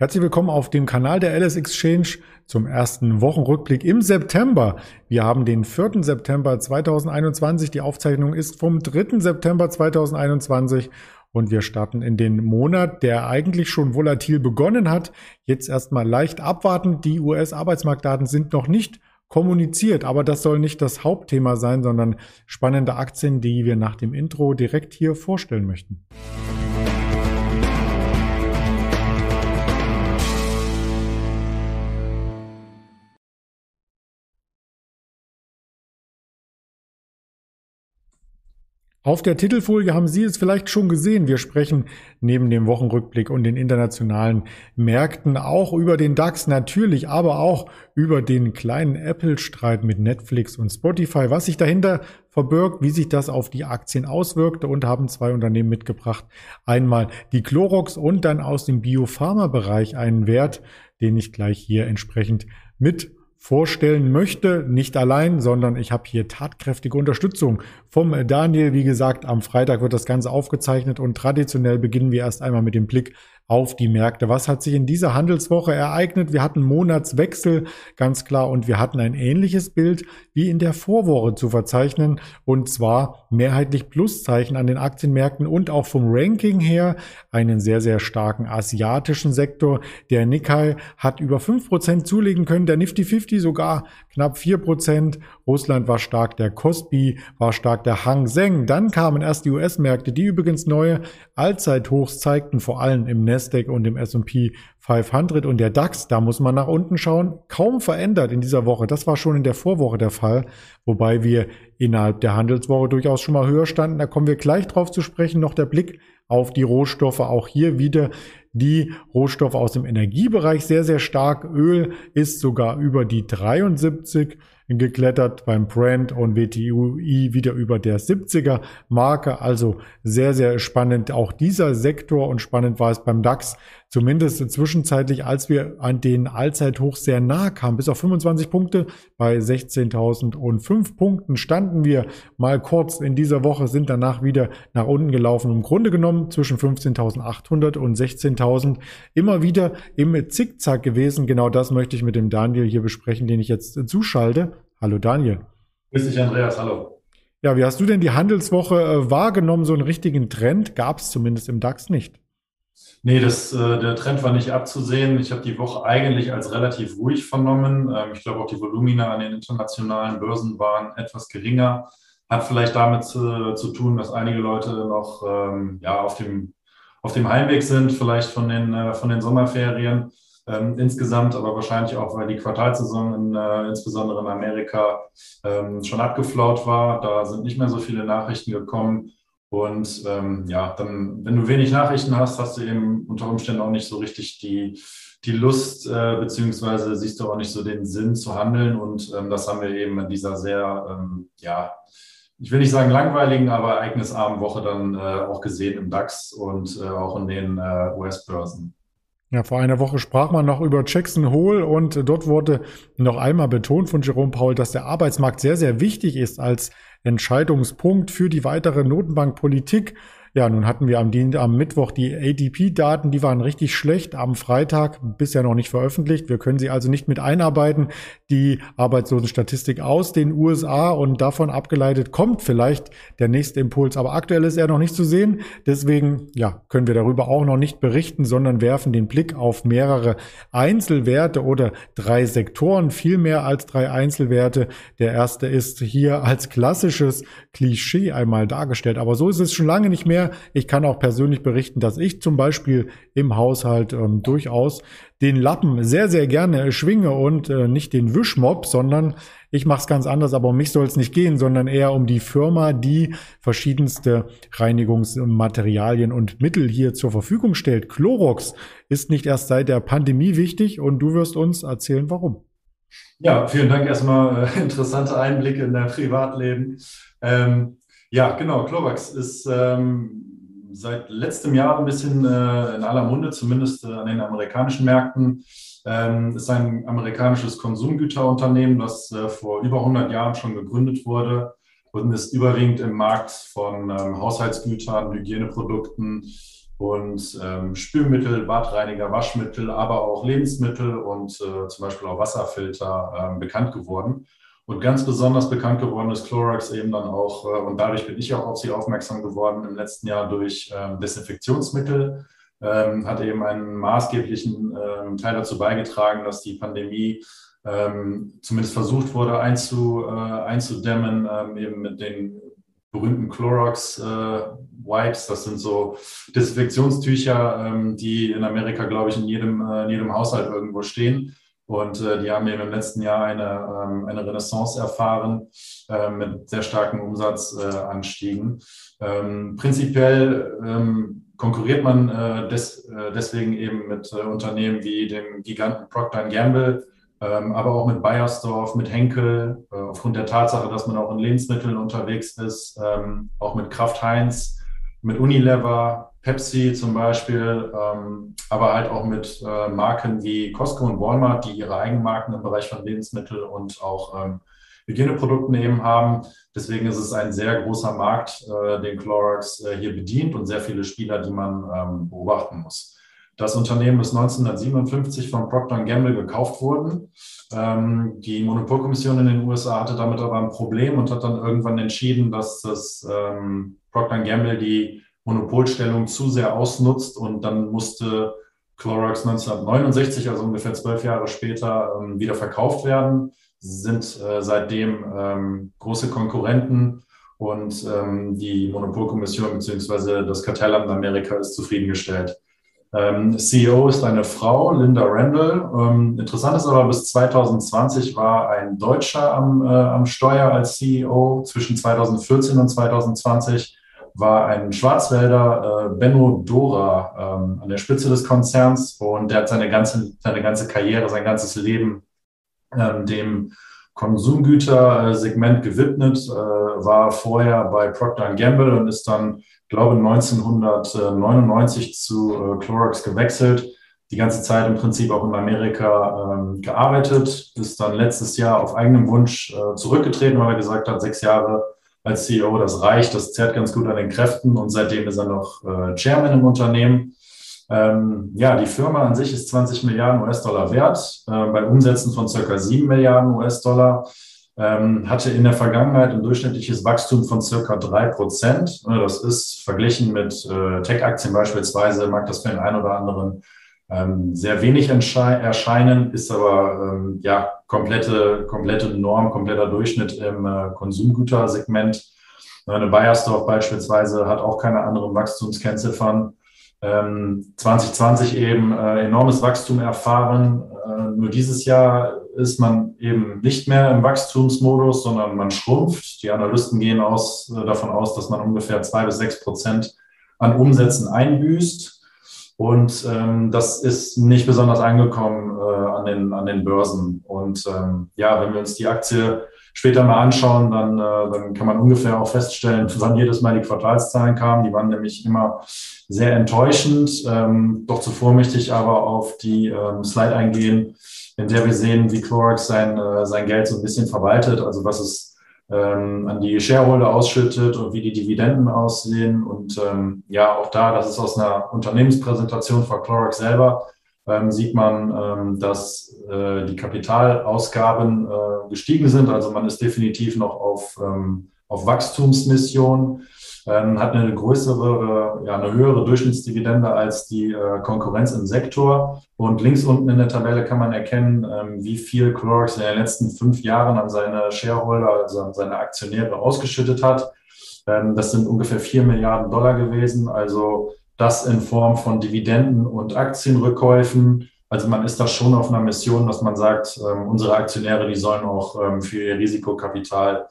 Herzlich willkommen auf dem Kanal der LS Exchange zum ersten Wochenrückblick im September. Wir haben den 4. September 2021. Die Aufzeichnung ist vom 3. September 2021 und wir starten in den Monat, der eigentlich schon volatil begonnen hat. Jetzt erstmal leicht abwarten. Die US-Arbeitsmarktdaten sind noch nicht kommuniziert, aber das soll nicht das Hauptthema sein, sondern spannende Aktien, die wir nach dem Intro direkt hier vorstellen möchten. Auf der Titelfolie haben Sie es vielleicht schon gesehen. Wir sprechen neben dem Wochenrückblick und den internationalen Märkten auch über den DAX natürlich, aber auch über den kleinen Apple-Streit mit Netflix und Spotify, was sich dahinter verbirgt, wie sich das auf die Aktien auswirkte und haben zwei Unternehmen mitgebracht. Einmal die Clorox und dann aus dem Biopharma-Bereich einen Wert, den ich gleich hier entsprechend mit vorstellen möchte. Nicht allein, sondern ich habe hier tatkräftige Unterstützung vom Daniel. Wie gesagt, am Freitag wird das Ganze aufgezeichnet und traditionell beginnen wir erst einmal mit dem Blick auf die Märkte. Was hat sich in dieser Handelswoche ereignet? Wir hatten Monatswechsel, ganz klar, und wir hatten ein ähnliches Bild wie in der Vorwoche zu verzeichnen, und zwar mehrheitlich Pluszeichen an den Aktienmärkten und auch vom Ranking her einen sehr, sehr starken asiatischen Sektor. Der Nikkei hat über fünf Prozent zulegen können, der Nifty 50 sogar knapp vier Prozent. Russland war stark, der Kospi war stark, der Hang Seng. Dann kamen erst die US-Märkte, die übrigens neue Allzeithochs zeigten, vor allem im Nasdaq und im S&P 500 und der DAX, da muss man nach unten schauen, kaum verändert in dieser Woche. Das war schon in der Vorwoche der Fall, wobei wir innerhalb der Handelswoche durchaus schon mal höher standen. Da kommen wir gleich drauf zu sprechen. Noch der Blick auf die Rohstoffe. Auch hier wieder die Rohstoffe aus dem Energiebereich sehr, sehr stark. Öl ist sogar über die 73 geklettert beim Brand und WTUI wieder über der 70er Marke. Also sehr, sehr spannend auch dieser Sektor und spannend war es beim DAX zumindest zwischenzeitlich, als wir an den Allzeithoch sehr nah kamen, bis auf 25 Punkte. Bei 16.005 Punkten standen wir mal kurz in dieser Woche, sind danach wieder nach unten gelaufen. Im Grunde genommen zwischen 15.800 und 16.000 immer wieder im Zickzack gewesen. Genau das möchte ich mit dem Daniel hier besprechen, den ich jetzt zuschalte. Hallo Daniel. Grüß dich, Andreas. Hallo. Ja, wie hast du denn die Handelswoche äh, wahrgenommen? So einen richtigen Trend gab es zumindest im DAX nicht. Nee, das, äh, der Trend war nicht abzusehen. Ich habe die Woche eigentlich als relativ ruhig vernommen. Ähm, ich glaube, auch die Volumina an den internationalen Börsen waren etwas geringer. Hat vielleicht damit zu, zu tun, dass einige Leute noch ähm, ja, auf, dem, auf dem Heimweg sind, vielleicht von den, äh, von den Sommerferien ähm, insgesamt, aber wahrscheinlich auch, weil die Quartalsaison in, äh, insbesondere in Amerika ähm, schon abgeflaut war. Da sind nicht mehr so viele Nachrichten gekommen. Und ähm, ja, dann, wenn du wenig Nachrichten hast, hast du eben unter Umständen auch nicht so richtig die, die Lust, äh, beziehungsweise siehst du auch nicht so den Sinn zu handeln. Und ähm, das haben wir eben in dieser sehr, ähm, ja, ich will nicht sagen langweiligen, aber ereignisarmen Woche dann äh, auch gesehen im DAX und äh, auch in den äh, US-Börsen. Ja, vor einer Woche sprach man noch über Jackson Hole und dort wurde noch einmal betont von Jerome Paul, dass der Arbeitsmarkt sehr, sehr wichtig ist als Entscheidungspunkt für die weitere Notenbankpolitik. Ja, nun hatten wir am, am Mittwoch die ADP-Daten, die waren richtig schlecht. Am Freitag bisher noch nicht veröffentlicht. Wir können sie also nicht mit einarbeiten. Die Arbeitslosenstatistik aus den USA und davon abgeleitet kommt vielleicht der nächste Impuls. Aber aktuell ist er noch nicht zu sehen. Deswegen, ja, können wir darüber auch noch nicht berichten, sondern werfen den Blick auf mehrere Einzelwerte oder drei Sektoren, viel mehr als drei Einzelwerte. Der erste ist hier als klassisches Klischee einmal dargestellt. Aber so ist es schon lange nicht mehr Ich kann auch persönlich berichten, dass ich zum Beispiel im Haushalt ähm, durchaus den Lappen sehr, sehr gerne schwinge und äh, nicht den Wischmob, sondern ich mache es ganz anders, aber um mich soll es nicht gehen, sondern eher um die Firma, die verschiedenste Reinigungsmaterialien und Mittel hier zur Verfügung stellt. Clorox ist nicht erst seit der Pandemie wichtig und du wirst uns erzählen, warum. Ja, vielen Dank erstmal. Äh, interessante Einblicke in dein Privatleben. Ähm, ja, genau. Clovax ist ähm, seit letztem Jahr ein bisschen äh, in aller Munde, zumindest äh, an den amerikanischen Märkten. Ähm, ist ein amerikanisches Konsumgüterunternehmen, das äh, vor über 100 Jahren schon gegründet wurde und ist überwiegend im Markt von ähm, Haushaltsgütern, Hygieneprodukten und ähm, Spülmittel, Badreiniger, Waschmittel, aber auch Lebensmittel und äh, zum Beispiel auch Wasserfilter äh, bekannt geworden. Und ganz besonders bekannt geworden ist Clorox eben dann auch, äh, und dadurch bin ich auch auf sie aufmerksam geworden im letzten Jahr durch ähm, Desinfektionsmittel, ähm, hat eben einen maßgeblichen ähm, Teil dazu beigetragen, dass die Pandemie zumindest versucht wurde einzu, äh, einzudämmen, eben mit den berühmten Clorox äh, Wipes. Das sind so Desinfektionstücher, die in Amerika, glaube ich, in jedem, in jedem Haushalt irgendwo stehen. Und äh, die haben eben im letzten Jahr eine, ähm, eine Renaissance erfahren äh, mit sehr starken Umsatzanstiegen. Ähm, prinzipiell ähm, konkurriert man äh, des, äh, deswegen eben mit äh, Unternehmen wie dem Giganten Procter Gamble, ähm, aber auch mit Bayersdorf, mit Henkel, äh, aufgrund der Tatsache, dass man auch in Lebensmitteln unterwegs ist, ähm, auch mit Kraft Heinz, mit Unilever, Pepsi zum Beispiel, ähm, aber halt auch mit äh, Marken wie Costco und Walmart, die ihre Eigenmarken im Bereich von Lebensmitteln und auch ähm, Hygieneprodukten eben haben. Deswegen ist es ein sehr großer Markt, äh, den Clorox äh, hier bedient und sehr viele Spieler, die man ähm, beobachten muss. Das Unternehmen ist 1957 von Procter Gamble gekauft worden. Ähm, die Monopolkommission in den USA hatte damit aber ein Problem und hat dann irgendwann entschieden, dass das ähm, Procter Gamble die Monopolstellung zu sehr ausnutzt und dann musste Clorox 1969, also ungefähr zwölf Jahre später, ähm, wieder verkauft werden. Sie sind äh, seitdem ähm, große Konkurrenten und ähm, die Monopolkommission bzw. das Kartellamt Amerika ist zufriedengestellt. CEO ist eine Frau, Linda Randall. Interessant ist aber, bis 2020 war ein Deutscher am, äh, am Steuer als CEO. Zwischen 2014 und 2020 war ein Schwarzwälder, äh, Benno Dora, ähm, an der Spitze des Konzerns und der hat seine ganze, seine ganze Karriere, sein ganzes Leben ähm, dem Konsumgütersegment gewidmet, äh, war vorher bei Procter Gamble und ist dann glaube 1999 zu äh, Clorox gewechselt, die ganze Zeit im Prinzip auch in Amerika ähm, gearbeitet, ist dann letztes Jahr auf eigenem Wunsch äh, zurückgetreten, weil er gesagt hat, sechs Jahre als CEO, das reicht, das zerrt ganz gut an den Kräften und seitdem ist er noch äh, Chairman im Unternehmen. Ähm, ja, die Firma an sich ist 20 Milliarden US-Dollar wert, äh, bei Umsätzen von circa 7 Milliarden US-Dollar ähm, hatte in der Vergangenheit ein durchschnittliches Wachstum von circa drei Prozent. Ne, das ist verglichen mit äh, Tech-Aktien beispielsweise, mag das für den einen oder anderen ähm, sehr wenig erscheinen, ist aber ähm, ja komplette, komplette Norm, kompletter Durchschnitt im äh, Konsumgütersegment. Eine Bayersdorf beispielsweise hat auch keine anderen Wachstumskennziffern. 2020 ähm, eben äh, enormes Wachstum erfahren. Äh, nur dieses Jahr ist man eben nicht mehr im Wachstumsmodus, sondern man schrumpft. Die Analysten gehen aus, äh, davon aus, dass man ungefähr zwei bis sechs Prozent an Umsätzen einbüßt. Und ähm, das ist nicht besonders angekommen äh, an, den, an den Börsen. Und ähm, ja, wenn wir uns die Aktie später mal anschauen, dann, äh, dann kann man ungefähr auch feststellen, wann jedes Mal die Quartalszahlen kamen. Die waren nämlich immer sehr enttäuschend. Ähm, doch zuvor möchte ich aber auf die ähm, Slide eingehen, in der wir sehen, wie Clorox sein, äh, sein Geld so ein bisschen verwaltet, also was es ähm, an die Shareholder ausschüttet und wie die Dividenden aussehen. Und ähm, ja, auch da, das ist aus einer Unternehmenspräsentation von Clorox selber, ähm, sieht man, ähm, dass äh, die Kapitalausgaben äh, gestiegen sind. Also man ist definitiv noch auf, ähm, auf Wachstumsmission ähm, hat eine größere, ja, eine höhere Durchschnittsdividende als die äh, Konkurrenz im Sektor. Und links unten in der Tabelle kann man erkennen, ähm, wie viel Clorox in den letzten fünf Jahren an seine Shareholder, also an seine Aktionäre ausgeschüttet hat. Ähm, das sind ungefähr vier Milliarden Dollar gewesen. Also das in Form von Dividenden und Aktienrückkäufen. Also man ist da schon auf einer Mission, dass man sagt, ähm, unsere Aktionäre, die sollen auch ähm, für ihr Risikokapital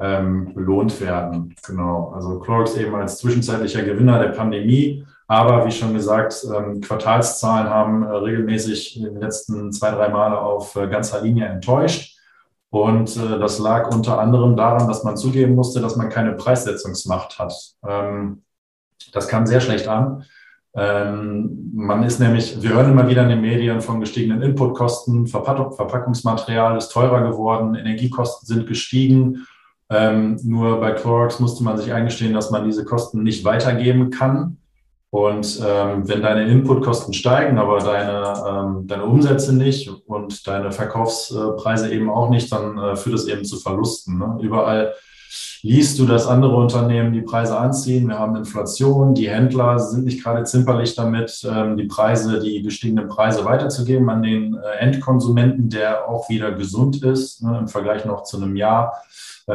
ähm, belohnt werden. Genau. Also Clorox eben als zwischenzeitlicher Gewinner der Pandemie. Aber wie schon gesagt, ähm, Quartalszahlen haben äh, regelmäßig in den letzten zwei, drei Male auf äh, ganzer Linie enttäuscht. Und äh, das lag unter anderem daran, dass man zugeben musste, dass man keine Preissetzungsmacht hat. Ähm, das kam sehr schlecht an. Ähm, man ist nämlich, wir hören immer wieder in den Medien von gestiegenen Inputkosten, Verpackungsmaterial ist teurer geworden, Energiekosten sind gestiegen ähm, nur bei Clorox musste man sich eingestehen, dass man diese Kosten nicht weitergeben kann. Und ähm, wenn deine Inputkosten steigen, aber deine, ähm, deine Umsätze nicht und deine Verkaufspreise eben auch nicht, dann äh, führt es eben zu Verlusten. Ne? Überall liest du, dass andere Unternehmen die Preise anziehen. Wir haben Inflation, die Händler sind nicht gerade zimperlich damit, ähm, die Preise, die gestiegenen Preise weiterzugeben an den äh, Endkonsumenten, der auch wieder gesund ist. Ne? Im Vergleich noch zu einem Jahr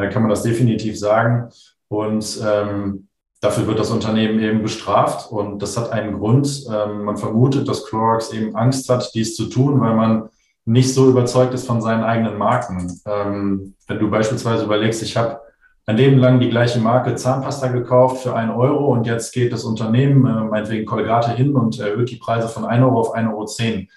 kann man das definitiv sagen. Und ähm, Dafür wird das Unternehmen eben bestraft und das hat einen Grund. Ähm, man vermutet, dass Clorox eben Angst hat, dies zu tun, weil man nicht so überzeugt ist von seinen eigenen Marken. Ähm, wenn du beispielsweise überlegst, ich habe ein Leben lang die gleiche Marke Zahnpasta gekauft für einen Euro und jetzt geht das Unternehmen, äh, meinetwegen Colgate, hin und erhöht die Preise von 1 Euro auf 1,10 Euro.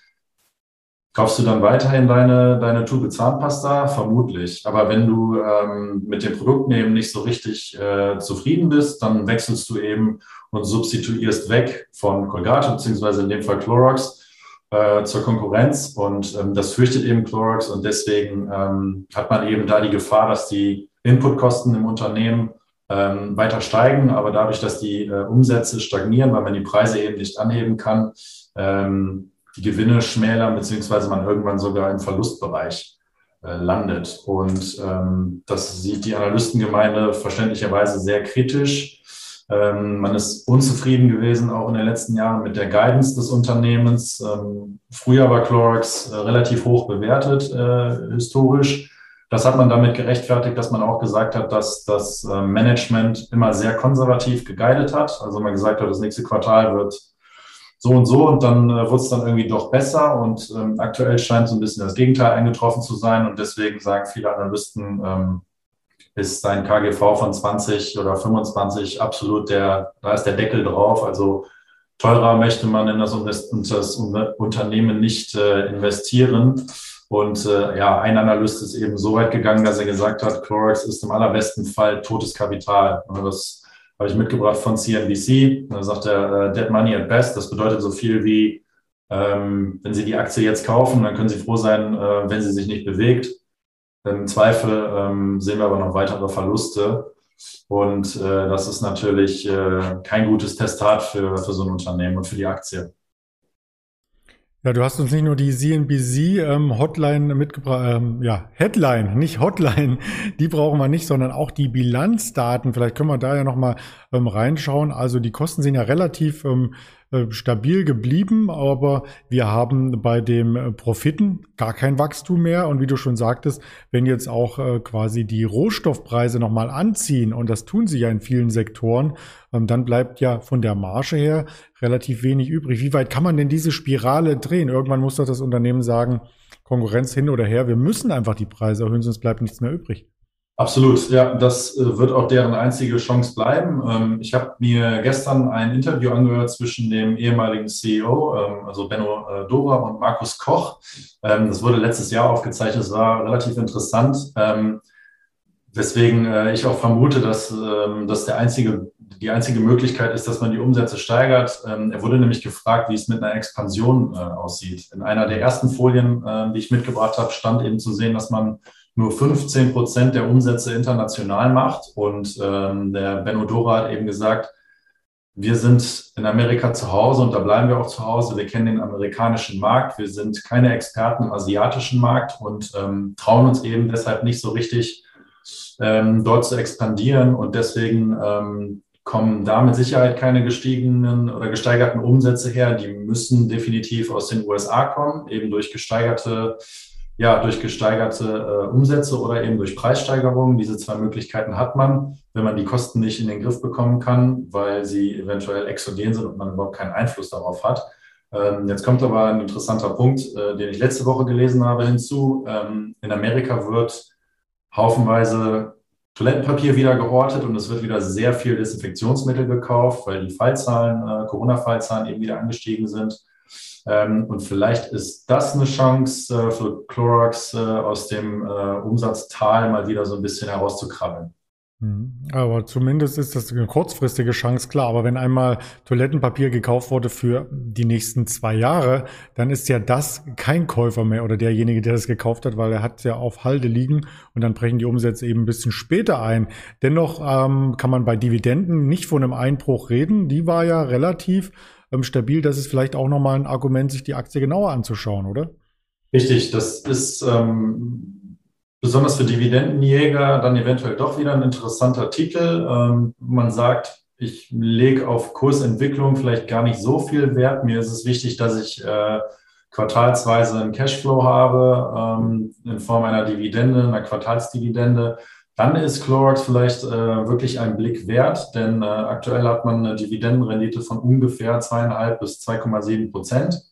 Kaufst du dann weiterhin deine, deine Tube Zahnpasta? Vermutlich. Aber wenn du ähm, mit dem Produkt eben nicht so richtig äh, zufrieden bist, dann wechselst du eben und substituierst weg von Colgate, beziehungsweise in dem Fall Clorox, äh, zur Konkurrenz. Und ähm, das fürchtet eben Clorox und deswegen ähm, hat man eben da die Gefahr, dass die Inputkosten im Unternehmen ähm, weiter steigen, aber dadurch, dass die äh, Umsätze stagnieren, weil man die Preise eben nicht anheben kann, ähm, die Gewinne schmälern, beziehungsweise man irgendwann sogar im Verlustbereich äh, landet. Und ähm, das sieht die Analystengemeinde verständlicherweise sehr kritisch. Ähm, man ist unzufrieden gewesen, auch in den letzten Jahren, mit der Guidance des Unternehmens. Ähm, früher war Clorox äh, relativ hoch bewertet, äh, historisch. Das hat man damit gerechtfertigt, dass man auch gesagt hat, dass das äh, Management immer sehr konservativ geguidet hat. Also man gesagt hat, das nächste Quartal wird so und so und dann äh, wurde es dann irgendwie doch besser und ähm, aktuell scheint so ein bisschen das Gegenteil eingetroffen zu sein und deswegen sagen viele Analysten, ähm, ist sein KGV von 20 oder 25 absolut der, da ist der Deckel drauf, also teurer möchte man in das, in das Unternehmen nicht äh, investieren. Und äh, ja, ein Analyst ist eben so weit gegangen, dass er gesagt hat, Clorox ist im allerbesten Fall totes Kapital. Und das habe ich mitgebracht von CNBC. Da sagt er, uh, Dead Money at Best. Das bedeutet so viel wie, ähm, wenn Sie die Aktie jetzt kaufen, dann können Sie froh sein, äh, wenn sie sich nicht bewegt. Im Zweifel ähm, sehen wir aber noch weitere Verluste. Und äh, das ist natürlich äh, kein gutes Testat für, für so ein Unternehmen und für die Aktie. Ja, du hast uns nicht nur die CNBC ähm, Hotline mitgebracht, ähm, ja, Headline, nicht Hotline, die brauchen wir nicht, sondern auch die Bilanzdaten. Vielleicht können wir da ja nochmal ähm, reinschauen. Also die Kosten sind ja relativ ähm, äh, stabil geblieben, aber wir haben bei dem äh, Profiten gar kein Wachstum mehr. Und wie du schon sagtest, wenn jetzt auch äh, quasi die Rohstoffpreise nochmal anziehen, und das tun sie ja in vielen Sektoren, ähm, dann bleibt ja von der Marge her relativ wenig übrig. Wie weit kann man denn diese Spirale drehen? Irgendwann muss doch das Unternehmen sagen, Konkurrenz hin oder her, wir müssen einfach die Preise erhöhen, sonst bleibt nichts mehr übrig. Absolut, ja, das äh, wird auch deren einzige Chance bleiben. Ähm, ich habe mir gestern ein Interview angehört zwischen dem ehemaligen CEO, ähm, also Benno äh, Dora und Markus Koch. Ähm, das wurde letztes Jahr aufgezeichnet, es war relativ interessant. Weswegen äh, ich auch vermute, dass das der einzige, die einzige Möglichkeit ist, dass man die Umsätze steigert. Er wurde nämlich gefragt, wie es mit einer Expansion aussieht. In einer der ersten Folien, die ich mitgebracht habe, stand eben zu sehen, dass man nur 15 Prozent der Umsätze international macht. Und ähm, der Benno Dora hat eben gesagt, wir sind in Amerika zu Hause und da bleiben wir auch zu Hause. Wir kennen den amerikanischen Markt. Wir sind keine Experten im asiatischen Markt und ähm, trauen uns eben deshalb nicht so richtig, ähm, dort zu expandieren. Und deswegen ähm, kommen da mit Sicherheit keine gestiegenen oder gesteigerten Umsätze her. Die müssen definitiv aus den USA kommen, eben durch gesteigerte ja, durch gesteigerte äh, Umsätze oder eben durch Preissteigerungen. Diese zwei Möglichkeiten hat man, wenn man die Kosten nicht in den Griff bekommen kann, weil sie eventuell exogen sind und man überhaupt keinen Einfluss darauf hat. Ähm, jetzt kommt aber ein interessanter Punkt, äh, den ich letzte Woche gelesen habe, hinzu. Ähm, in Amerika wird haufenweise Toilettenpapier wieder gehortet und es wird wieder sehr viel Desinfektionsmittel gekauft, weil die Fallzahlen, äh, Corona-Fallzahlen eben wieder angestiegen sind. Ähm, und vielleicht ist das eine Chance äh, für Clorox äh, aus dem äh, Umsatztal mal wieder so ein bisschen herauszukrabbeln. Mhm. Aber zumindest ist das eine kurzfristige Chance, klar. Aber wenn einmal Toilettenpapier gekauft wurde für die nächsten zwei Jahre, dann ist ja das kein Käufer mehr oder derjenige, der das gekauft hat, weil er hat ja auf Halde liegen und dann brechen die Umsätze eben ein bisschen später ein. Dennoch ähm, kann man bei Dividenden nicht von einem Einbruch reden. Die war ja relativ stabil. Das ist vielleicht auch nochmal ein Argument, sich die Aktie genauer anzuschauen, oder? Richtig, das ist ähm besonders für Dividendenjäger dann eventuell doch wieder ein interessanter Titel. Ähm, man sagt, ich lege auf Kursentwicklung vielleicht gar nicht so viel Wert. Mir ist es wichtig, dass ich äh, quartalsweise einen Cashflow habe ähm, in Form einer Dividende, einer Quartalsdividende. Dann ist Clorox vielleicht äh, wirklich ein Blick wert, denn äh, aktuell hat man eine Dividendenrendite von ungefähr zweieinhalb bis 2,7 Prozent.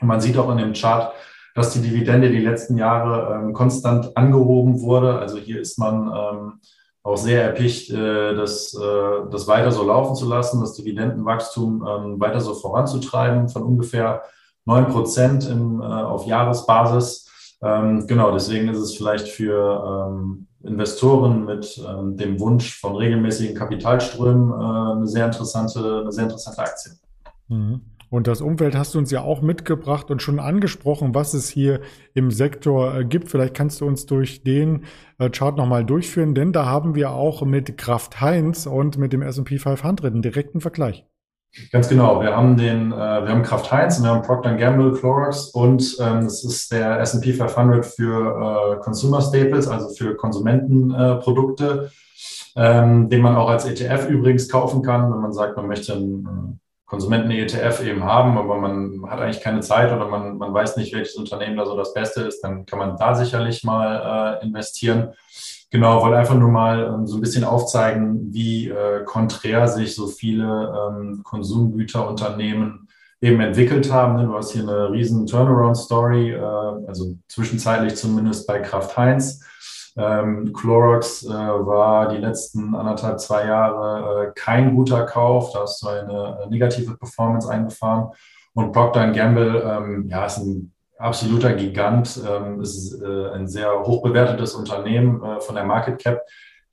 Und man sieht auch in dem Chart, dass die Dividende die letzten Jahre ähm, konstant angehoben wurde. Also hier ist man ähm, auch sehr erpicht, äh, das, äh, das weiter so laufen zu lassen, das Dividendenwachstum ähm, weiter so voranzutreiben von ungefähr 9 Prozent äh, auf Jahresbasis. Ähm, genau, deswegen ist es vielleicht für ähm, Investoren mit ähm, dem Wunsch von regelmäßigen Kapitalströmen äh, eine sehr interessante, eine sehr interessante Aktie. Mhm. Und das Umfeld hast du uns ja auch mitgebracht und schon angesprochen, was es hier im Sektor äh, gibt. Vielleicht kannst du uns durch den äh, Chart nochmal durchführen, denn da haben wir auch mit Kraft Heinz und mit dem S&P 500 einen direkten Vergleich. Ganz genau. Wir haben den, äh, wir haben Kraft Heinz und wir haben Procter Gamble, Clorox und ähm, das ist der S&P 500 für äh, Consumer Staples, also für Konsumentenprodukte, äh, ähm, den man auch als ETF übrigens kaufen kann, wenn man sagt, man möchte ein Konsumenten-ETF eben haben, aber man hat eigentlich keine Zeit oder man, man weiß nicht, welches Unternehmen da so das Beste ist, dann kann man da sicherlich mal äh, investieren. Genau, wollte einfach nur mal ähm, so ein bisschen aufzeigen, wie äh, konträr sich so viele ähm, Konsumgüterunternehmen eben entwickelt haben. Ne? Du hast hier eine riesen Turnaround-Story, äh, also zwischenzeitlich zumindest bei Kraft Heinz. Ähm, Clorox äh, war die letzten anderthalb, zwei Jahre äh, kein guter Kauf. Da hast du eine äh, negative Performance eingefahren. Und Procter Gamble, ähm, ja, ist ein absoluter Gigant, ähm, ist äh, ein sehr hoch bewertetes Unternehmen äh, von der Market Cap.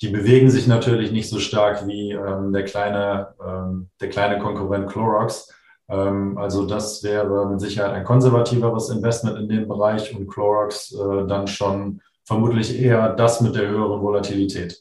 Die bewegen sich natürlich nicht so stark wie ähm, der, kleine, ähm, der kleine Konkurrent Clorox. Ähm, also das wäre mit Sicherheit ein konservativeres Investment in dem Bereich und Clorox äh, dann schon vermutlich eher das mit der höheren Volatilität.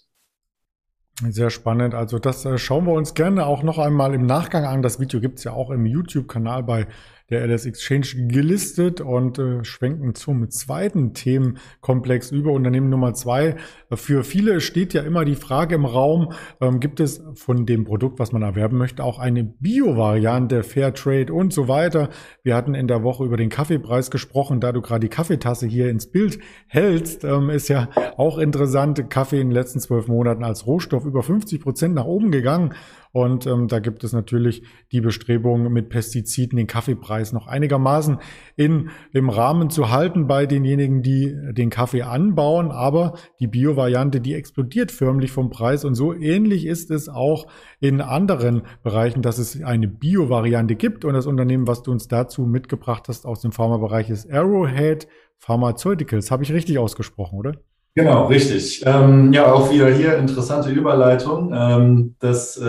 Sehr spannend. Also das äh, schauen wir uns gerne auch noch einmal im Nachgang an. Das Video gibt es ja auch im YouTube-Kanal bei der LS Exchange gelistet und äh, schwenken zum zweiten Themenkomplex über. Unternehmen Nummer zwei. Für viele steht ja immer die Frage im Raum, ähm, gibt es von dem Produkt, was man erwerben möchte, auch eine Bio-Variante, Fairtrade und so weiter. Wir hatten in der Woche über den Kaffeepreis gesprochen. Da du gerade die Kaffeetasse hier ins Bild hältst, ähm, ist ja auch interessant. Kaffee in den letzten zwölf Monaten als Rohstoff über 50 Prozent nach oben gegangen. Und ähm, da gibt es natürlich die Bestrebungen, mit Pestiziden den Kaffeepreis noch einigermaßen in, im Rahmen zu halten bei denjenigen, die den Kaffee anbauen. Aber die Bio-Variante, die explodiert förmlich vom Preis. Und so ähnlich ist es auch in anderen Bereichen, dass es eine Bio-Variante gibt. Und das Unternehmen, was du uns dazu mitgebracht hast aus dem Pharmabereich, ist Arrowhead Pharmaceuticals. Habe ich richtig ausgesprochen, oder? Genau, richtig. Ähm, ja, auch wieder hier interessante Überleitung. Ähm, das, äh,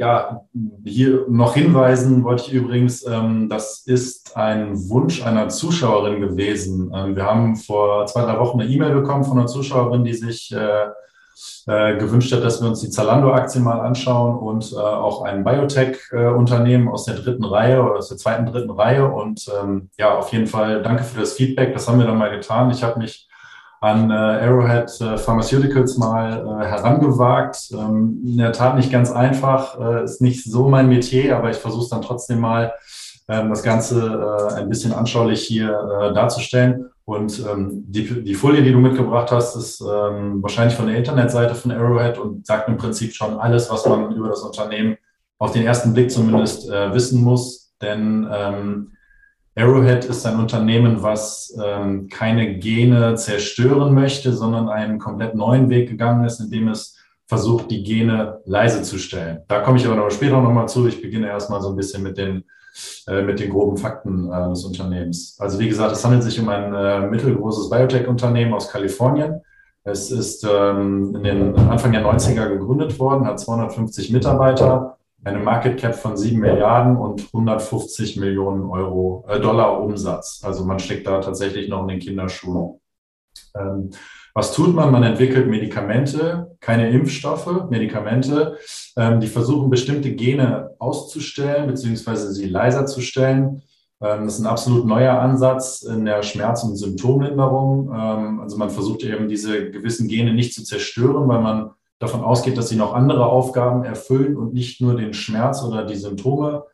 ja, hier noch hinweisen wollte ich übrigens, ähm, das ist ein Wunsch einer Zuschauerin gewesen. Ähm, wir haben vor zwei, drei Wochen eine E-Mail bekommen von einer Zuschauerin, die sich äh, äh, gewünscht hat, dass wir uns die Zalando-Aktie mal anschauen und äh, auch ein Biotech-Unternehmen aus der dritten Reihe oder aus der zweiten, dritten Reihe. Und ähm, ja, auf jeden Fall danke für das Feedback. Das haben wir dann mal getan. Ich habe mich an äh, Arrowhead äh, Pharmaceuticals mal äh, herangewagt. Ähm, in der Tat nicht ganz einfach, äh, ist nicht so mein Metier, aber ich versuche es dann trotzdem mal, ähm, das Ganze äh, ein bisschen anschaulich hier äh, darzustellen. Und ähm, die, die Folie, die du mitgebracht hast, ist ähm, wahrscheinlich von der Internetseite von Arrowhead und sagt im Prinzip schon alles, was man über das Unternehmen auf den ersten Blick zumindest wissen muss. Denn ähm, Arrowhead ist ein Unternehmen, was ähm, keine Gene zerstören möchte, sondern einen komplett neuen Weg gegangen ist, indem es versucht, die Gene leise zu stellen. Da komme ich aber noch später nochmal zu. Ich beginne erstmal so ein bisschen mit den, äh, mit den groben Fakten äh, des Unternehmens. Also wie gesagt, es handelt sich um ein äh, mittelgroßes Biotech-Unternehmen aus Kalifornien. Es ist ähm, in den Anfang der 90er gegründet worden, hat 250 Mitarbeiter, eine Market Cap von 7 Milliarden und 150 Millionen Euro, äh, Dollar Umsatz. Also man steckt da tatsächlich noch in den Kinderschuhen. Ähm, was tut man? Man entwickelt Medikamente, keine Impfstoffe, Medikamente, ähm, die versuchen bestimmte Gene auszustellen beziehungsweise sie leiser zu stellen. Ähm, das ist ein absolut neuer Ansatz in der Schmerz- und Symptomlinderung. Ähm, also man versucht eben diese gewissen Gene nicht zu zerstören, weil man davon ausgeht, dass sie noch andere Aufgaben erfüllen und nicht nur den Schmerz oder die Symptome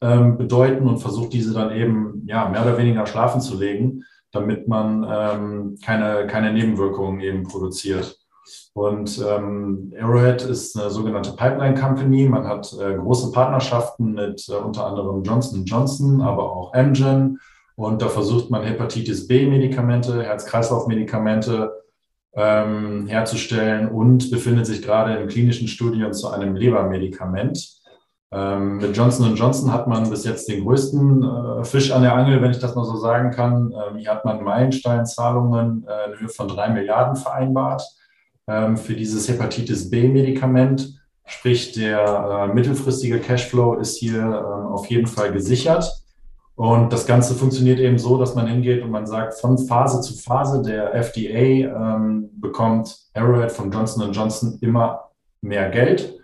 ähm, bedeuten und versucht diese dann eben ja mehr oder weniger schlafen zu legen damit man ähm, keine, keine Nebenwirkungen eben produziert. Und ähm, Arrowhead ist eine sogenannte Pipeline Company. Man hat äh, große Partnerschaften mit äh, unter anderem Johnson Johnson, aber auch Amgen. Und da versucht man Hepatitis B-Medikamente, Herz-Kreislauf-Medikamente ähm, herzustellen und befindet sich gerade in klinischen Studien zu einem Lebermedikament. Ähm, mit Johnson Johnson hat man bis jetzt den größten äh, Fisch an der Angel, wenn ich das mal so sagen kann. Ähm, hier hat man Meilensteinzahlungen äh, in Höhe von drei Milliarden vereinbart ähm, für dieses Hepatitis B-Medikament. Sprich, der äh, mittelfristige Cashflow ist hier ähm, auf jeden Fall gesichert. Und das Ganze funktioniert eben so, dass man hingeht und man sagt, von Phase zu Phase, der FDA ähm, bekommt Arrowhead von Johnson Johnson immer mehr Geld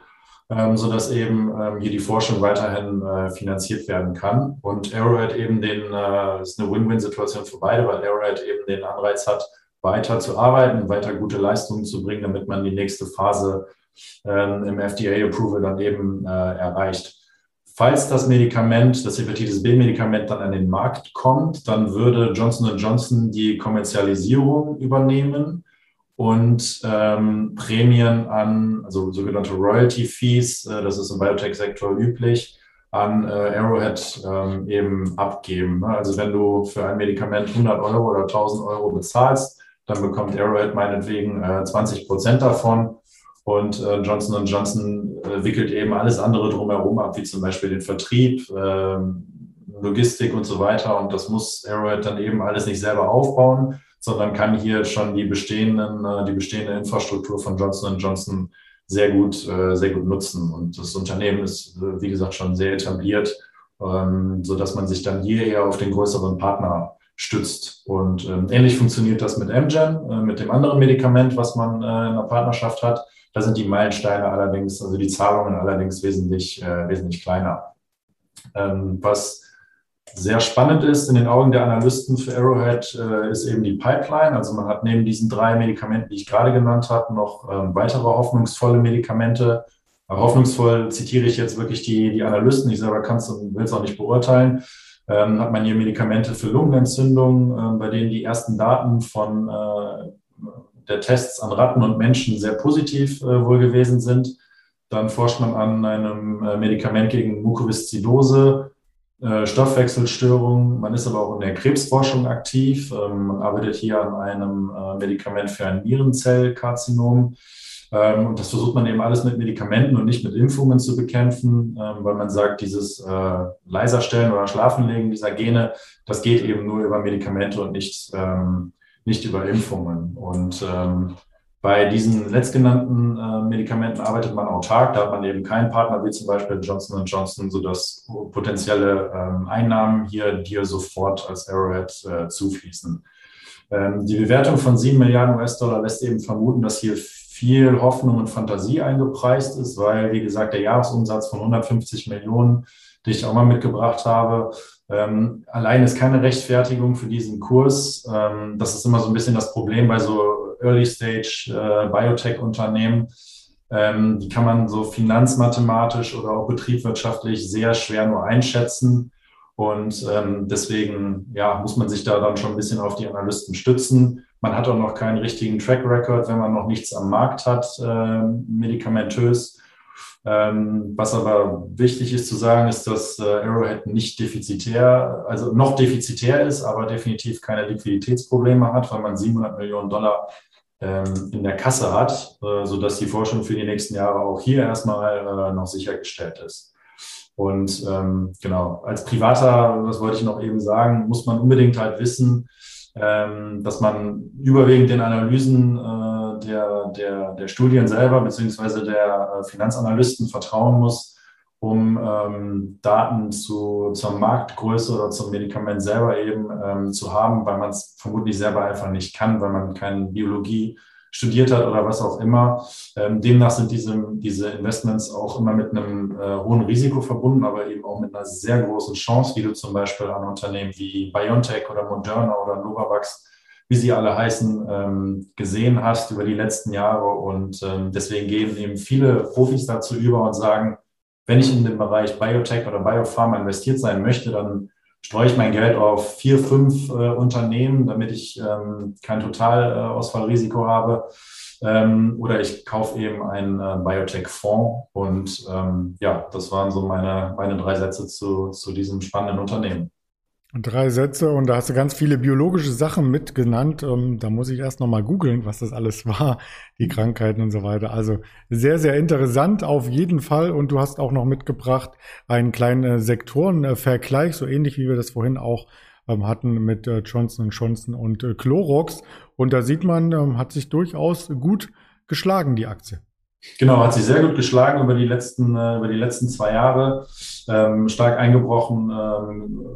ähm, sodass eben ähm, hier die Forschung weiterhin äh, finanziert werden kann. Und Arrowhead eben den, äh, ist eine Win-Win-Situation für beide, weil Arrowhead eben den Anreiz hat, weiter zu arbeiten, weiter gute Leistungen zu bringen, damit man die nächste Phase ähm, im FDA-Approval dann eben äh, erreicht. Falls das Medikament, das Hepatitis B-Medikament dann an den Markt kommt, dann würde Johnson Johnson die Kommerzialisierung übernehmen und ähm, Prämien an, also sogenannte Royalty Fees, äh, das ist im Biotech-Sektor üblich, an äh, Arrowhead ähm, eben abgeben. Ne? Also wenn du für ein Medikament 100 Euro oder 1000 Euro bezahlst, dann bekommt Arrowhead meinetwegen äh, 20 Prozent davon. Und äh, Johnson Johnson äh, wickelt eben alles andere drumherum ab, wie zum Beispiel den Vertrieb, äh, Logistik und so weiter. Und das muss Arrowhead dann eben alles nicht selber aufbauen, sondern kann hier schon die bestehenden, äh, die bestehende Infrastruktur von Johnson Johnson sehr gut, äh, sehr gut nutzen. Und das Unternehmen ist, äh, wie gesagt, schon sehr etabliert, ähm, so dass man sich dann hier eher auf den größeren Partner stützt. Und ähm, ähnlich funktioniert das mit Amgen, mit dem anderen Medikament, was man in einer Partnerschaft hat. Da sind die Meilensteine allerdings, also die Zahlungen allerdings wesentlich, wesentlich kleiner. Ähm, was sehr spannend ist in den Augen der Analysten für Arrowhead, äh, ist eben die Pipeline. Also man hat neben diesen drei Medikamenten, die ich gerade genannt habe, noch ähm, weitere hoffnungsvolle Medikamente. Aber hoffnungsvoll zitiere ich jetzt wirklich die, die Analysten. Ich selber kann es und will es auch nicht beurteilen. Ähm, hat man hier Medikamente für Lungenentzündung, äh, bei denen die ersten Daten von äh, der Tests an Ratten und Menschen sehr positiv äh, wohl gewesen sind. Dann forscht man an einem äh, Medikament gegen Mukoviszidose äh, Stoffwechselstörungen. Man ist aber auch in der Krebsforschung aktiv. Ähm, man arbeitet hier an einem äh, Medikament für ein Nierenzellkarzinom. Ähm, und das versucht man eben alles mit Medikamenten und nicht mit Impfungen zu bekämpfen, ähm, weil man sagt, dieses äh, Leiserstellen oder Schlafenlegen dieser Gene, das geht eben nur über Medikamente und nicht, nicht über Impfungen. Und bei diesen letztgenannten äh, Medikamenten arbeitet man autark. Da hat man eben keinen Partner wie zum Beispiel Johnson Johnson, sodass potenzielle ähm, Einnahmen hier dir sofort als Arrowhead äh, zufließen. Ähm, die Bewertung von 7 Milliarden US-Dollar lässt eben vermuten, dass hier viel Hoffnung und Fantasie eingepreist ist, weil, wie gesagt, der Jahresumsatz von 150 Millionen, die ich auch mal mitgebracht habe, ähm, allein ist keine Rechtfertigung für diesen Kurs. Ähm, das ist immer so ein bisschen das Problem bei so Early-Stage äh. Ähm, die kann man so finanzmathematisch oder auch betriebswirtschaftlich sehr schwer nur einschätzen. Und ähm, deswegen ja, muss man sich da dann schon ein bisschen auf die Analysten stützen. Man hat auch noch keinen richtigen Track Record, wenn man noch nichts am Markt hat, äh, medikamentös. Ähm, was aber wichtig ist zu sagen, ist, dass äh, Arrowhead nicht defizitär, also noch defizitär ist, aber definitiv keine Liquiditätsprobleme hat, weil man 700 Millionen Dollar ähm, in der Kasse hat, äh, sodass die Forschung für die nächsten Jahre auch hier erstmal äh, noch sichergestellt ist. Und ähm, genau, als Privater, das wollte ich noch eben sagen, muss man unbedingt halt wissen, ähm, dass man überwiegend den Analysen äh, der, der, der Studien selber beziehungsweise der äh, Finanzanalysten vertrauen muss, um ähm, Daten zu, zur Marktgröße oder zum Medikament selber eben ähm, zu haben, weil man es vermutlich selber einfach nicht kann, weil man keine Biologie studiert hat oder was auch immer. Ähm, demnach sind diese, diese Investments auch immer mit einem äh, hohen Risiko verbunden, aber eben auch mit einer sehr großen Chance, wie du zum Beispiel an Unternehmen wie BioNTech oder Moderna oder Novavax, wie sie alle heißen, ähm, gesehen hast über die letzten Jahre. Und ähm, deswegen gehen eben viele Profis dazu über und sagen, wenn ich in den Bereich Biotech oder Biopharma investiert sein möchte, dann streue ich mein Geld auf vier, fünf äh, Unternehmen, damit ich ähm, kein Totalausfallrisiko habe. Ähm, oder ich kaufe eben einen äh, Biotech-Fonds. Und ähm, ja, das waren so meine, meine drei Sätze zu, zu diesem spannenden Unternehmen. Drei Sätze und da hast du ganz viele biologische Sachen mitgenannt. Ähm, da muss ich erst nochmal googeln, was das alles war, die Krankheiten und so weiter. Also sehr, sehr interessant auf jeden Fall. Und du hast auch noch mitgebracht einen kleinen äh, Sektorenvergleich, so ähnlich wie wir das vorhin auch ähm, hatten mit äh, Johnson Johnson und äh, Clorox. Und da sieht man, ähm, hat sich durchaus gut geschlagen, die Aktie. Genau, hat sich sehr gut geschlagen über die letzten, über die letzten zwei Jahre. Ähm, stark eingebrochen. Ähm,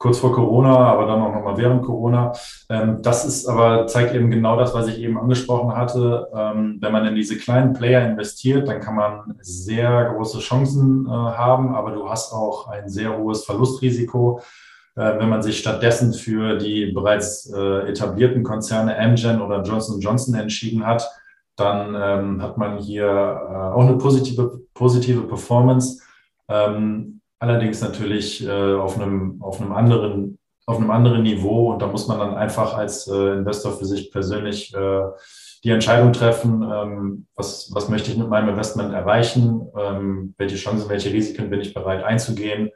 kurz vor Corona, aber dann auch nochmal während Corona. Ähm, das ist aber, zeigt eben genau das, was ich eben angesprochen hatte. Ähm, wenn man in diese kleinen Player investiert, dann kann man sehr große Chancen äh, haben, aber du hast auch ein sehr hohes Verlustrisiko. Äh, wenn man sich stattdessen für die bereits äh, etablierten Konzerne Amgen oder Johnson Johnson entschieden hat, dann ähm, hat man hier auch eine positive, positive Performance. Ähm, allerdings natürlich äh, auf, einem, auf, einem anderen, auf einem anderen Niveau. Und da muss man dann einfach als äh, Investor für sich persönlich äh, die Entscheidung treffen, ähm, was, was möchte ich mit meinem Investment erreichen, ähm, welche Chancen, welche Risiken bin ich bereit einzugehen.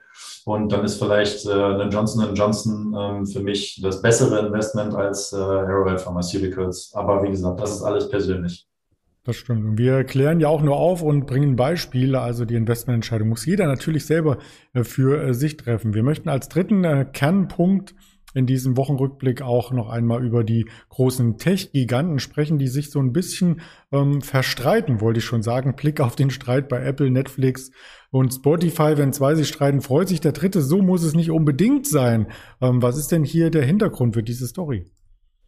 Und dann ist vielleicht äh, eine Johnson Johnson ähm, für mich das bessere Investment als äh, Arrowhead Pharmaceuticals. Aber wie gesagt, das ist alles persönlich. Das stimmt. Und wir klären ja auch nur auf und bringen Beispiele. Also die Investmententscheidung muss jeder natürlich selber äh, für äh, sich treffen. Wir möchten als dritten äh, Kernpunkt in diesem Wochenrückblick auch noch einmal über die großen Tech-Giganten sprechen, die sich so ein bisschen ähm, verstreiten, wollte ich schon sagen. Blick auf den Streit bei Apple, Netflix und Spotify. Wenn zwei sich streiten, freut sich der dritte. So muss es nicht unbedingt sein. Ähm, was ist denn hier der Hintergrund für diese Story?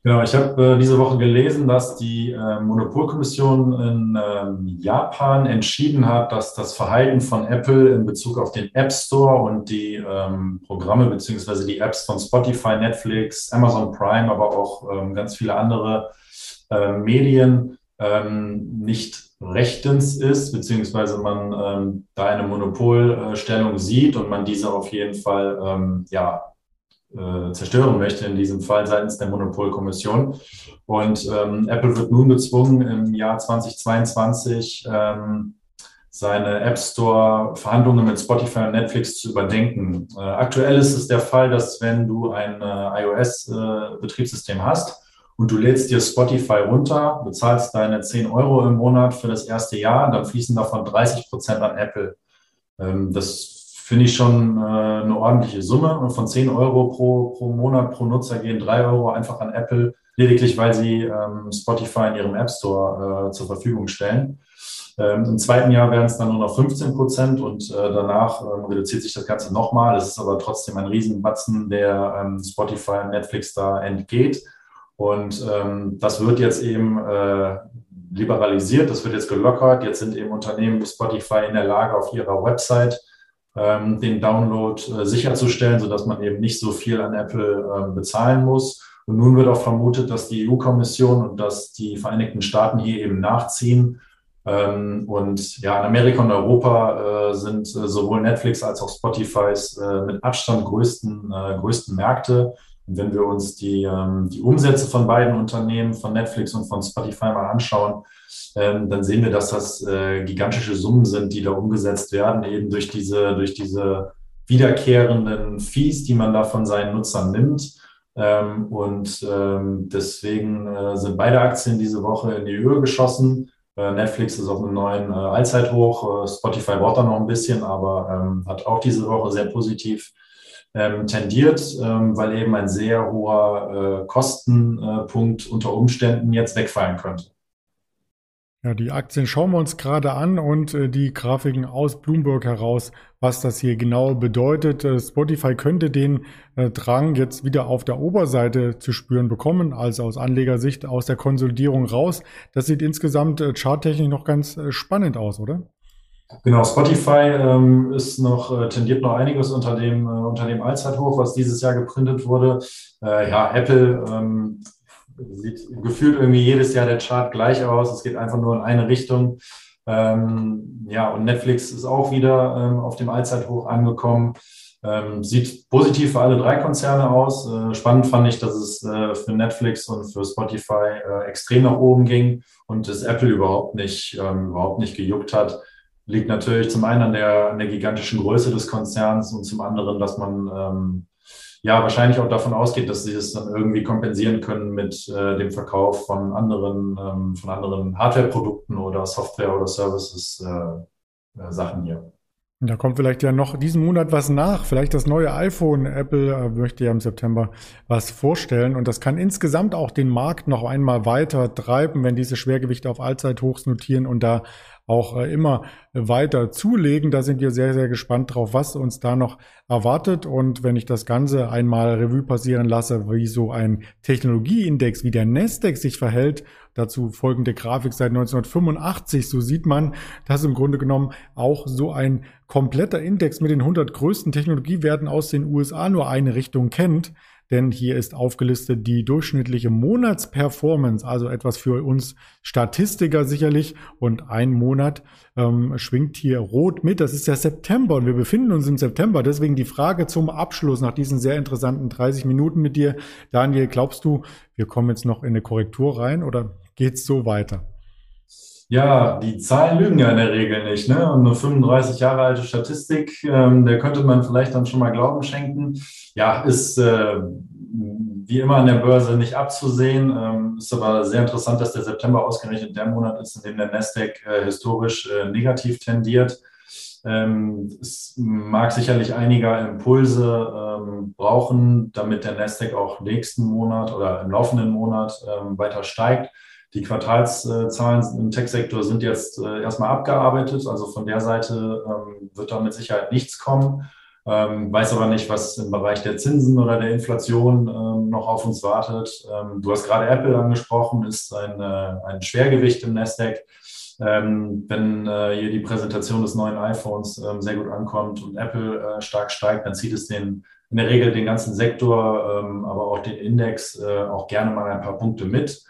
Genau, ich habe äh, diese Woche gelesen, dass die äh, Monopolkommission in ähm, Japan entschieden hat, dass das Verhalten von Apple in Bezug auf den App Store und die ähm, Programme beziehungsweise die Apps von Spotify, Netflix, Amazon Prime, aber auch ähm, ganz viele andere äh, Medien ähm, nicht rechtens ist, beziehungsweise man ähm, da eine Monopolstellung sieht und man diese auf jeden Fall ähm, ja äh, zerstören möchte, in diesem Fall seitens der Monopolkommission. Und ähm, Apple wird nun gezwungen, im Jahr 2022 ähm, seine App Store-Verhandlungen mit Spotify und Netflix zu überdenken. Äh, aktuell ist es der Fall, dass wenn du ein äh, iOS-Betriebssystem hast und du lädst dir Spotify runter, bezahlst deine 10 Euro im Monat für das erste Jahr, dann fließen davon 30 Prozent an Apple. Ähm, das finde ich schon äh, eine ordentliche Summe. Und von 10 Euro pro, pro Monat pro Nutzer gehen 3 Euro einfach an Apple, lediglich weil sie ähm, Spotify in ihrem App Store äh, zur Verfügung stellen. Ähm, Im zweiten Jahr werden es dann nur noch 15 Prozent und äh, danach ähm, reduziert sich das Ganze nochmal. Es ist aber trotzdem ein Riesenbatzen, der ähm, Spotify und Netflix da entgeht. Und ähm, das wird jetzt eben äh, liberalisiert, das wird jetzt gelockert. Jetzt sind eben Unternehmen wie Spotify in der Lage, auf ihrer Website ähm, den Download äh, sicherzustellen, sodass man eben nicht so viel an Apple äh, bezahlen muss. Und nun wird auch vermutet, dass die EU-Kommission und dass die Vereinigten Staaten hier eben nachziehen. Ähm, und ja, in Amerika und Europa äh, sind äh, sowohl Netflix als auch Spotifys äh, mit Abstand größten, äh, größten Märkte. Wenn wir uns die, ähm, die Umsätze von beiden Unternehmen, von Netflix und von Spotify mal anschauen, ähm, dann sehen wir, dass das äh, gigantische Summen sind, die da umgesetzt werden, eben durch diese, durch diese wiederkehrenden Fees, die man da von seinen Nutzern nimmt. Ähm, und ähm, deswegen äh, sind beide Aktien diese Woche in die Höhe geschossen. Äh, Netflix ist auf einem neuen äh, Allzeithoch. Äh, Spotify braucht da noch ein bisschen, aber ähm, hat auch diese Woche sehr positiv ähm, tendiert, ähm, weil eben ein sehr hoher äh, Kostenpunkt unter Umständen jetzt wegfallen könnte. Ja, die Aktien schauen wir uns gerade an und äh, die Grafiken aus Bloomberg heraus, was das hier genau bedeutet. Äh, Spotify könnte den äh, Drang jetzt wieder auf der Oberseite zu spüren bekommen, also aus Anlegersicht aus der Konsolidierung raus. Das sieht insgesamt äh, charttechnisch noch ganz äh, spannend aus, oder? Genau, Spotify ähm, ist noch, äh, tendiert noch einiges unter dem, unter dem Allzeithoch, was dieses Jahr geprintet wurde. ja, Apple ähm, sieht gefühlt irgendwie jedes Jahr der Chart gleich aus. Es geht einfach nur in eine Richtung. Ähm, ja, und Netflix ist auch wieder ähm, auf dem Allzeithoch angekommen. Ähm, sieht positiv für alle drei Konzerne aus. Äh, spannend fand ich, dass es äh, für Netflix und für Spotify äh, extrem nach oben ging und es Apple überhaupt nicht, ähm, überhaupt nicht gejuckt hat. Liegt natürlich zum einen an der, an der gigantischen Größe des Konzerns und zum anderen, dass man ähm, ja wahrscheinlich auch davon ausgeht, dass sie es dann irgendwie kompensieren können mit äh, dem Verkauf von anderen, ähm, von anderen Hardware-Produkten oder Software oder Services äh, äh, Sachen hier. Da kommt vielleicht ja noch diesen Monat was nach. Vielleicht das neue iPhone. Apple äh, möchte ja im September was vorstellen. Und das kann insgesamt auch den Markt noch einmal weiter treiben, wenn diese Schwergewichte auf Allzeithochs notieren und da auch äh, immer weiter zulegen. Da sind wir sehr, sehr gespannt drauf, was uns da noch erwartet. Und wenn ich das Ganze einmal Revue passieren lasse, wie so ein Technologieindex wie der Nasdaq sich verhält, dazu folgende Grafik seit 1985, so sieht man, dass im Grunde genommen auch so ein kompletter Index mit den 100 größten Technologiewerten aus den USA nur eine Richtung kennt denn hier ist aufgelistet die durchschnittliche Monatsperformance, also etwas für uns Statistiker sicherlich. Und ein Monat ähm, schwingt hier rot mit. Das ist ja September und wir befinden uns im September. Deswegen die Frage zum Abschluss nach diesen sehr interessanten 30 Minuten mit dir. Daniel, glaubst du, wir kommen jetzt noch in eine Korrektur rein oder geht's so weiter? Ja, die Zahlen lügen ja in der Regel nicht. Ne? Und eine 35 Jahre alte Statistik, ähm, der könnte man vielleicht dann schon mal Glauben schenken. Ja, ist äh, wie immer an der Börse nicht abzusehen. Ähm, ist aber sehr interessant, dass der September ausgerechnet der Monat ist, in dem der Nasdaq äh, historisch äh, negativ tendiert. Ähm, es mag sicherlich einige Impulse ähm, brauchen, damit der Nasdaq auch nächsten Monat oder im laufenden Monat ähm, weiter steigt. Die Quartalszahlen im Tech-Sektor sind jetzt äh, erstmal abgearbeitet. Also von der Seite ähm, wird da mit Sicherheit nichts kommen. Ähm, weiß aber nicht, was im Bereich der Zinsen oder der Inflation ähm, noch auf uns wartet. du hast gerade Apple angesprochen, ist ein, äh, ein Schwergewicht im Nasdaq. wenn äh, hier die Präsentation des neuen iPhones sehr gut ankommt und Apple stark steigt, dann zieht es den in der Regel den ganzen Sektor, aber auch den Index auch gerne mal ein paar Punkte mit.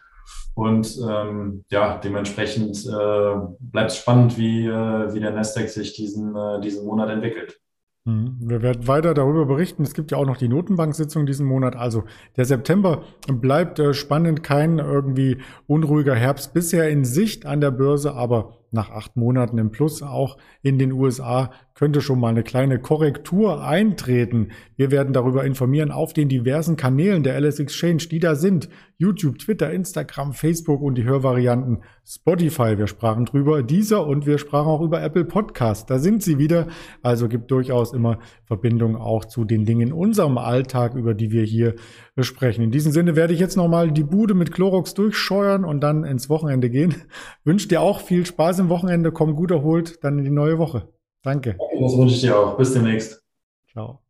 Und ähm, ja, dementsprechend äh, bleibt es spannend, wie, äh, wie der Nasdaq sich diesen, äh, diesen Monat entwickelt. Mhm. Wir werden weiter darüber berichten. Es gibt ja auch noch die Notenbank-Sitzung diesen Monat. Also der September bleibt äh, spannend, kein irgendwie unruhiger Herbst bisher in Sicht an der Börse, aber nach acht Monaten im Plus auch in den USA könnte schon mal eine kleine Korrektur eintreten. Wir werden darüber informieren auf den diversen Kanälen der LS Exchange, die da sind. YouTube, Twitter, Instagram, Facebook und die Hörvarianten Spotify. Wir sprachen drüber, dieser und wir sprachen auch über Apple Podcast. Da sind sie wieder. Also gibt durchaus immer Verbindungen auch zu den Dingen in unserem Alltag, über die wir hier besprechen. In diesem Sinne werde ich jetzt nochmal die Bude mit Clorox durchscheuern und dann ins Wochenende gehen. Wünsche dir auch viel Spaß im Wochenende. Komm gut erholt dann in die neue Woche. Danke. Das wünsche ich dir auch. Bis demnächst. Ciao.